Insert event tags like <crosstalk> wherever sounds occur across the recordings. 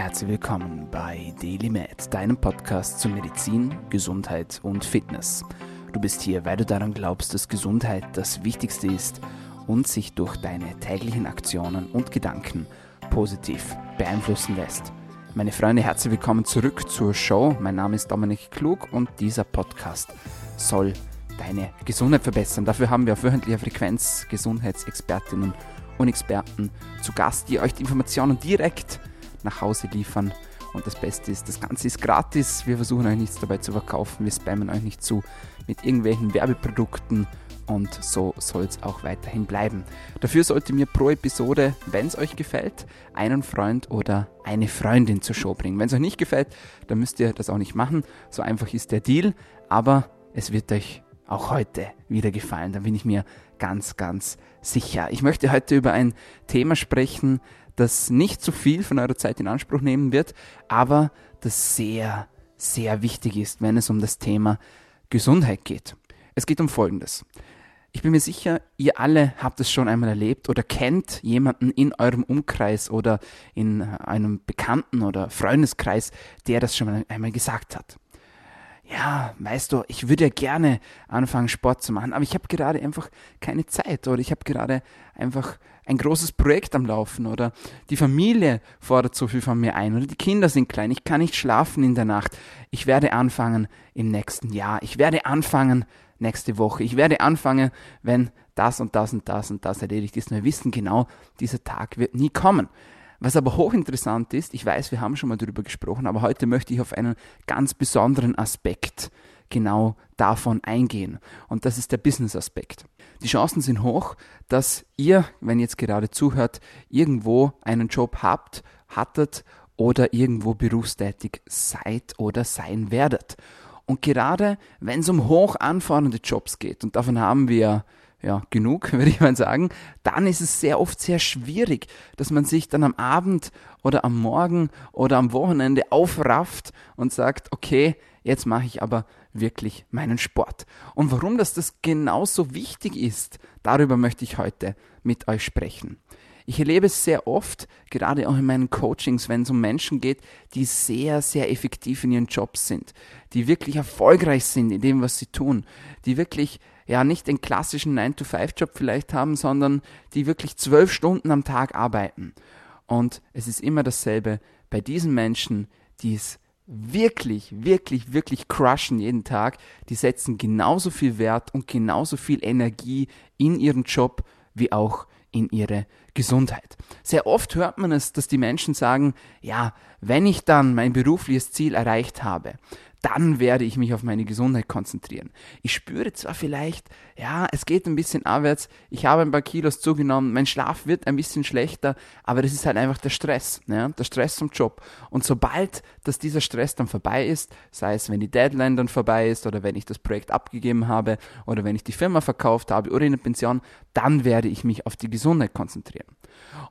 Herzlich willkommen bei DailyMed, deinem Podcast zu Medizin, Gesundheit und Fitness. Du bist hier, weil du daran glaubst, dass Gesundheit das Wichtigste ist und sich durch deine täglichen Aktionen und Gedanken positiv beeinflussen lässt. Meine Freunde, herzlich willkommen zurück zur Show. Mein Name ist Dominik Klug und dieser Podcast soll deine Gesundheit verbessern. Dafür haben wir auf wöchentlicher Frequenz Gesundheitsexpertinnen und Experten zu Gast, die euch die Informationen direkt nach Hause liefern. Und das Beste ist, das Ganze ist gratis. Wir versuchen euch nichts dabei zu verkaufen. Wir spammen euch nicht zu mit irgendwelchen Werbeprodukten. Und so soll es auch weiterhin bleiben. Dafür solltet ihr mir pro Episode, wenn es euch gefällt, einen Freund oder eine Freundin zur Show bringen. Wenn es euch nicht gefällt, dann müsst ihr das auch nicht machen. So einfach ist der Deal. Aber es wird euch auch heute wieder gefallen. Da bin ich mir ganz, ganz sicher. Ich möchte heute über ein Thema sprechen, das nicht zu viel von eurer Zeit in Anspruch nehmen wird, aber das sehr, sehr wichtig ist, wenn es um das Thema Gesundheit geht. Es geht um Folgendes. Ich bin mir sicher, ihr alle habt es schon einmal erlebt oder kennt jemanden in eurem Umkreis oder in einem Bekannten- oder Freundeskreis, der das schon einmal gesagt hat ja, weißt du, ich würde ja gerne anfangen, Sport zu machen, aber ich habe gerade einfach keine Zeit oder ich habe gerade einfach ein großes Projekt am Laufen oder die Familie fordert so viel von mir ein oder die Kinder sind klein, ich kann nicht schlafen in der Nacht. Ich werde anfangen im nächsten Jahr, ich werde anfangen nächste Woche, ich werde anfangen, wenn das und das und das und das erledigt ist. Und wir wissen genau, dieser Tag wird nie kommen. Was aber hochinteressant ist, ich weiß, wir haben schon mal darüber gesprochen, aber heute möchte ich auf einen ganz besonderen Aspekt genau davon eingehen. Und das ist der Business-Aspekt. Die Chancen sind hoch, dass ihr, wenn ihr jetzt gerade zuhört, irgendwo einen Job habt, hattet oder irgendwo berufstätig seid oder sein werdet. Und gerade wenn es um hoch anfordernde Jobs geht, und davon haben wir ja, genug, <laughs> würde ich mal sagen, dann ist es sehr oft sehr schwierig, dass man sich dann am Abend oder am Morgen oder am Wochenende aufrafft und sagt, okay, jetzt mache ich aber wirklich meinen Sport. Und warum das, das genauso wichtig ist, darüber möchte ich heute mit euch sprechen. Ich erlebe es sehr oft, gerade auch in meinen Coachings, wenn es um Menschen geht, die sehr, sehr effektiv in ihren Jobs sind, die wirklich erfolgreich sind in dem, was sie tun, die wirklich ja nicht den klassischen 9-to-5-Job vielleicht haben, sondern die wirklich zwölf Stunden am Tag arbeiten. Und es ist immer dasselbe bei diesen Menschen, die es wirklich, wirklich, wirklich crushen jeden Tag, die setzen genauso viel Wert und genauso viel Energie in ihren Job wie auch in ihre Gesundheit. Sehr oft hört man es, dass die Menschen sagen, ja, wenn ich dann mein berufliches Ziel erreicht habe, dann werde ich mich auf meine Gesundheit konzentrieren. Ich spüre zwar vielleicht, ja, es geht ein bisschen abwärts, ich habe ein paar Kilos zugenommen, mein Schlaf wird ein bisschen schlechter, aber das ist halt einfach der Stress, ja, der Stress vom Job. Und sobald, dass dieser Stress dann vorbei ist, sei es, wenn die Deadline dann vorbei ist oder wenn ich das Projekt abgegeben habe oder wenn ich die Firma verkauft habe oder in der Pension, dann werde ich mich auf die Gesundheit konzentrieren.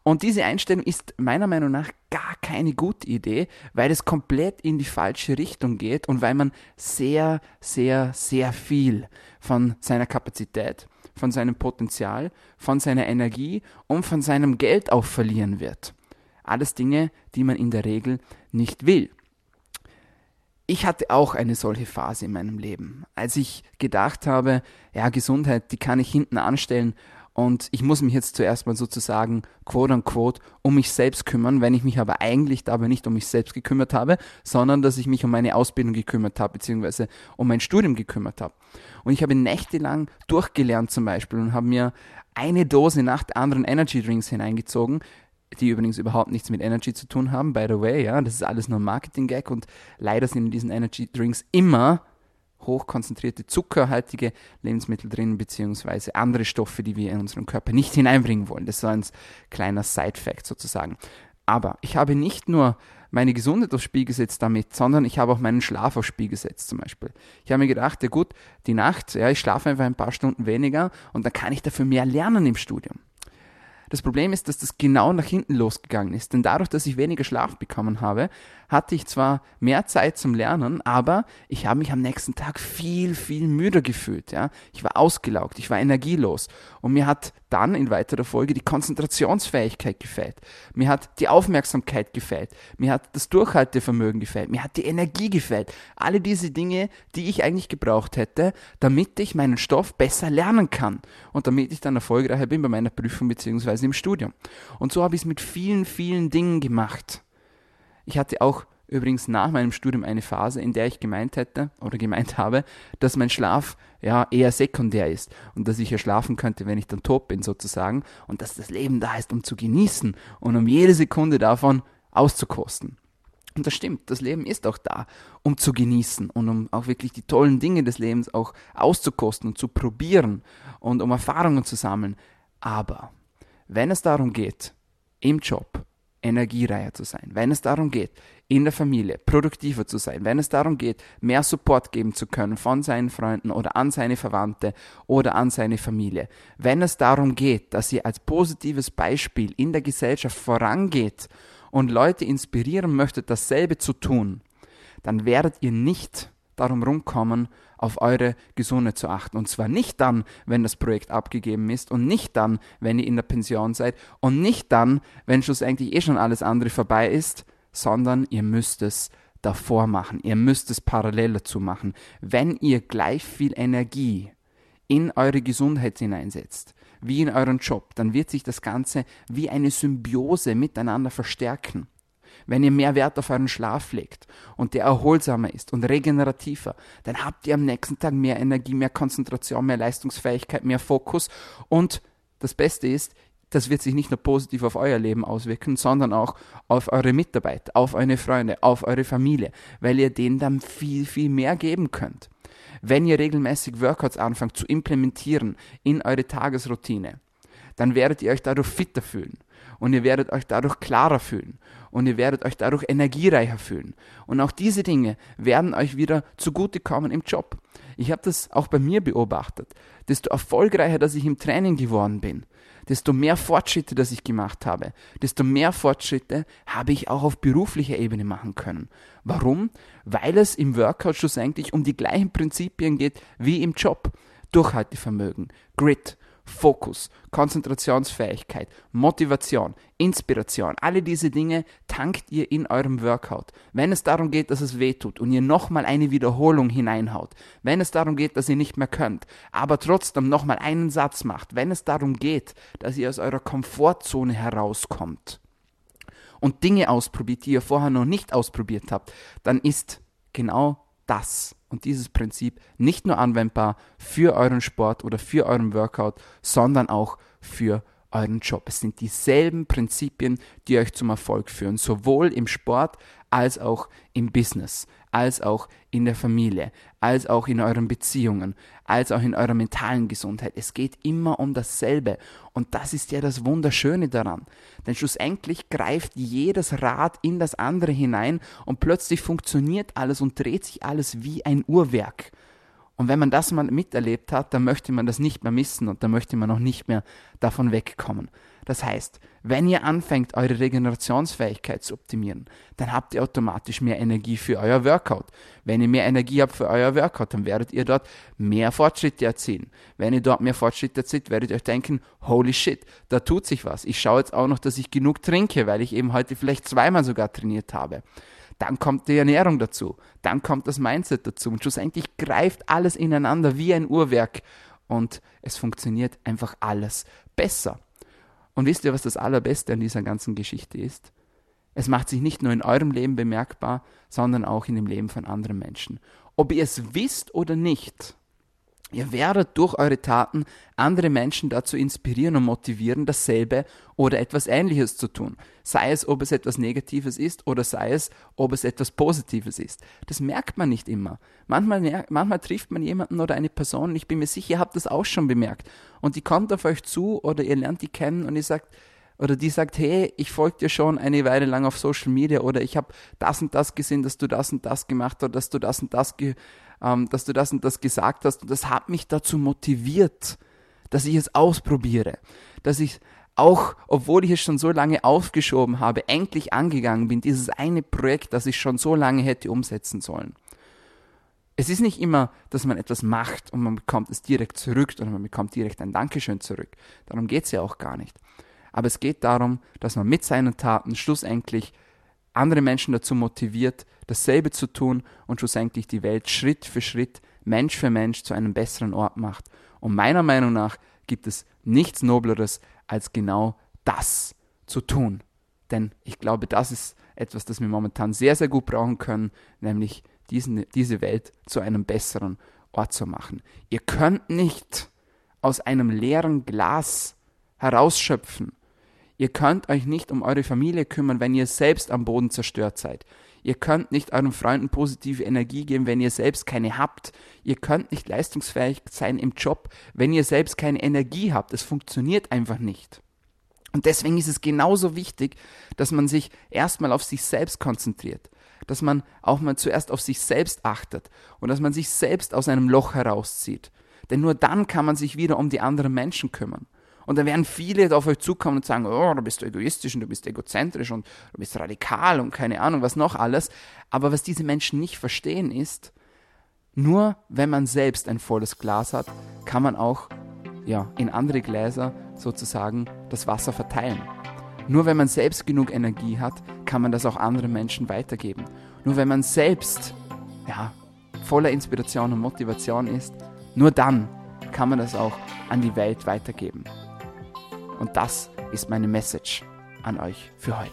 Und diese Einstellung ist meiner Meinung nach gar keine gute Idee, weil es komplett in die falsche Richtung geht und weil man sehr, sehr, sehr viel von seiner Kapazität, von seinem Potenzial, von seiner Energie und von seinem Geld auch verlieren wird. Alles Dinge, die man in der Regel nicht will. Ich hatte auch eine solche Phase in meinem Leben, als ich gedacht habe, ja, Gesundheit, die kann ich hinten anstellen und ich muss mich jetzt zuerst mal sozusagen, quote unquote, um mich selbst kümmern, wenn ich mich aber eigentlich dabei nicht um mich selbst gekümmert habe, sondern dass ich mich um meine Ausbildung gekümmert habe, beziehungsweise um mein Studium gekümmert habe. Und ich habe nächtelang durchgelernt zum Beispiel und habe mir eine Dose nach der anderen Energy Drinks hineingezogen, die übrigens überhaupt nichts mit Energy zu tun haben, by the way, ja, das ist alles nur Marketing-Gag und leider sind in diesen Energy Drinks immer hochkonzentrierte zuckerhaltige Lebensmittel drin, beziehungsweise andere Stoffe, die wir in unseren Körper nicht hineinbringen wollen. Das so ein kleiner Side-Fact sozusagen. Aber ich habe nicht nur meine Gesundheit aufs Spiel gesetzt damit, sondern ich habe auch meinen Schlaf aufs Spiel gesetzt zum Beispiel. Ich habe mir gedacht, ja gut, die Nacht, ja, ich schlafe einfach ein paar Stunden weniger und dann kann ich dafür mehr lernen im Studium. Das Problem ist, dass das genau nach hinten losgegangen ist. Denn dadurch, dass ich weniger Schlaf bekommen habe, hatte ich zwar mehr Zeit zum Lernen, aber ich habe mich am nächsten Tag viel, viel müder gefühlt. Ja? Ich war ausgelaugt, ich war energielos. Und mir hat dann in weiterer Folge die Konzentrationsfähigkeit gefällt. Mir hat die Aufmerksamkeit gefällt. Mir hat das Durchhaltevermögen gefällt. Mir hat die Energie gefällt. Alle diese Dinge, die ich eigentlich gebraucht hätte, damit ich meinen Stoff besser lernen kann. Und damit ich dann erfolgreicher bin bei meiner Prüfung bzw. im Studium. Und so habe ich es mit vielen, vielen Dingen gemacht. Ich hatte auch übrigens nach meinem Studium eine Phase, in der ich gemeint hätte oder gemeint habe, dass mein Schlaf ja eher sekundär ist und dass ich ja schlafen könnte, wenn ich dann tot bin sozusagen und dass das Leben da ist, um zu genießen und um jede Sekunde davon auszukosten. Und das stimmt, das Leben ist auch da, um zu genießen und um auch wirklich die tollen Dinge des Lebens auch auszukosten und zu probieren und um Erfahrungen zu sammeln. Aber wenn es darum geht, im Job energiereicher zu sein, wenn es darum geht, in der Familie produktiver zu sein, wenn es darum geht, mehr Support geben zu können von seinen Freunden oder an seine Verwandte oder an seine Familie, wenn es darum geht, dass ihr als positives Beispiel in der Gesellschaft vorangeht und Leute inspirieren möchtet, dasselbe zu tun, dann werdet ihr nicht darum rumkommen, auf eure Gesundheit zu achten. Und zwar nicht dann, wenn das Projekt abgegeben ist und nicht dann, wenn ihr in der Pension seid und nicht dann, wenn schlussendlich eh schon alles andere vorbei ist, sondern ihr müsst es davor machen. Ihr müsst es parallel dazu machen. Wenn ihr gleich viel Energie in eure Gesundheit hineinsetzt, wie in euren Job, dann wird sich das Ganze wie eine Symbiose miteinander verstärken. Wenn ihr mehr Wert auf euren Schlaf legt und der erholsamer ist und regenerativer, dann habt ihr am nächsten Tag mehr Energie, mehr Konzentration, mehr Leistungsfähigkeit, mehr Fokus und das Beste ist, das wird sich nicht nur positiv auf euer Leben auswirken, sondern auch auf eure Mitarbeiter, auf eure Freunde, auf eure Familie, weil ihr denen dann viel, viel mehr geben könnt. Wenn ihr regelmäßig Workouts anfangt zu implementieren in eure Tagesroutine, dann werdet ihr euch dadurch fitter fühlen und ihr werdet euch dadurch klarer fühlen und ihr werdet euch dadurch energiereicher fühlen. Und auch diese Dinge werden euch wieder zugutekommen im Job. Ich habe das auch bei mir beobachtet. Desto erfolgreicher, dass ich im Training geworden bin, desto mehr Fortschritte, dass ich gemacht habe, desto mehr Fortschritte habe ich auch auf beruflicher Ebene machen können. Warum? Weil es im Workout schlussendlich um die gleichen Prinzipien geht wie im Job. Durchhaltevermögen, Grit, Fokus, Konzentrationsfähigkeit, Motivation, Inspiration, alle diese Dinge tankt ihr in eurem Workout. Wenn es darum geht, dass es weh tut und ihr nochmal eine Wiederholung hineinhaut, wenn es darum geht, dass ihr nicht mehr könnt, aber trotzdem nochmal einen Satz macht, wenn es darum geht, dass ihr aus eurer Komfortzone herauskommt und Dinge ausprobiert, die ihr vorher noch nicht ausprobiert habt, dann ist genau das und dieses Prinzip nicht nur anwendbar für euren Sport oder für euren Workout, sondern auch für euren Job. Es sind dieselben Prinzipien, die euch zum Erfolg führen, sowohl im Sport als auch im Business, als auch in der Familie, als auch in euren Beziehungen, als auch in eurer mentalen Gesundheit. Es geht immer um dasselbe. Und das ist ja das Wunderschöne daran. Denn schlussendlich greift jedes Rad in das andere hinein und plötzlich funktioniert alles und dreht sich alles wie ein Uhrwerk. Und wenn man das mal miterlebt hat, dann möchte man das nicht mehr missen und dann möchte man auch nicht mehr davon wegkommen. Das heißt, wenn ihr anfängt, eure Regenerationsfähigkeit zu optimieren, dann habt ihr automatisch mehr Energie für euer Workout. Wenn ihr mehr Energie habt für euer Workout, dann werdet ihr dort mehr Fortschritte erzielen. Wenn ihr dort mehr Fortschritte erzielt, werdet ihr euch denken, holy shit, da tut sich was. Ich schaue jetzt auch noch, dass ich genug trinke, weil ich eben heute vielleicht zweimal sogar trainiert habe. Dann kommt die Ernährung dazu. Dann kommt das Mindset dazu. Und schlussendlich greift alles ineinander wie ein Uhrwerk. Und es funktioniert einfach alles besser. Und wisst ihr, was das Allerbeste an dieser ganzen Geschichte ist? Es macht sich nicht nur in eurem Leben bemerkbar, sondern auch in dem Leben von anderen Menschen. Ob ihr es wisst oder nicht, Ihr werdet durch eure Taten andere Menschen dazu inspirieren und motivieren, dasselbe oder etwas Ähnliches zu tun. Sei es, ob es etwas Negatives ist oder sei es, ob es etwas Positives ist. Das merkt man nicht immer. Manchmal, manchmal trifft man jemanden oder eine Person, ich bin mir sicher, ihr habt das auch schon bemerkt. Und die kommt auf euch zu oder ihr lernt die kennen und ihr sagt, oder die sagt, hey, ich folge dir schon eine Weile lang auf Social Media oder ich habe das und das gesehen, dass du das und das gemacht hast, dass du das und das ähm, dass du das und das gesagt hast. Und das hat mich dazu motiviert, dass ich es ausprobiere, dass ich auch obwohl ich es schon so lange aufgeschoben habe, endlich angegangen bin, dieses eine Projekt, das ich schon so lange hätte umsetzen sollen. Es ist nicht immer, dass man etwas macht und man bekommt es direkt zurück oder man bekommt direkt ein Dankeschön zurück. Darum geht es ja auch gar nicht. Aber es geht darum, dass man mit seinen Taten schlussendlich andere Menschen dazu motiviert, dasselbe zu tun und schlussendlich die Welt Schritt für Schritt, Mensch für Mensch zu einem besseren Ort macht. Und meiner Meinung nach gibt es nichts Nobleres, als genau das zu tun. Denn ich glaube, das ist etwas, das wir momentan sehr, sehr gut brauchen können, nämlich diesen, diese Welt zu einem besseren Ort zu machen. Ihr könnt nicht aus einem leeren Glas herausschöpfen. Ihr könnt euch nicht um eure Familie kümmern, wenn ihr selbst am Boden zerstört seid. Ihr könnt nicht euren Freunden positive Energie geben, wenn ihr selbst keine habt. Ihr könnt nicht leistungsfähig sein im Job, wenn ihr selbst keine Energie habt. Es funktioniert einfach nicht. Und deswegen ist es genauso wichtig, dass man sich erstmal auf sich selbst konzentriert, dass man auch mal zuerst auf sich selbst achtet und dass man sich selbst aus einem Loch herauszieht. Denn nur dann kann man sich wieder um die anderen Menschen kümmern. Und dann werden viele auf euch zukommen und sagen, oh, du bist egoistisch und du bist egozentrisch und du bist radikal und keine Ahnung, was noch alles. Aber was diese Menschen nicht verstehen ist, nur wenn man selbst ein volles Glas hat, kann man auch ja, in andere Gläser sozusagen das Wasser verteilen. Nur wenn man selbst genug Energie hat, kann man das auch anderen Menschen weitergeben. Nur wenn man selbst ja, voller Inspiration und Motivation ist, nur dann kann man das auch an die Welt weitergeben. Und das ist meine Message an euch für heute.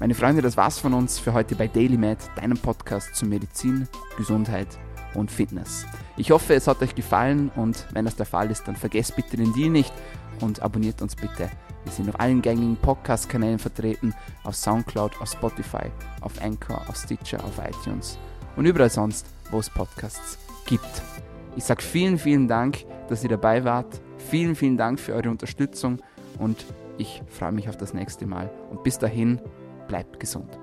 Meine Freunde, das war's von uns für heute bei DailyMed, deinem Podcast zu Medizin, Gesundheit und Fitness. Ich hoffe, es hat euch gefallen und wenn das der Fall ist, dann vergesst bitte den Deal nicht und abonniert uns bitte. Wir sind auf allen gängigen Podcast-Kanälen vertreten, auf Soundcloud, auf Spotify, auf Anchor, auf Stitcher, auf iTunes und überall sonst, wo es Podcasts gibt. Ich sage vielen, vielen Dank, dass ihr dabei wart Vielen, vielen Dank für eure Unterstützung und ich freue mich auf das nächste Mal. Und bis dahin, bleibt gesund.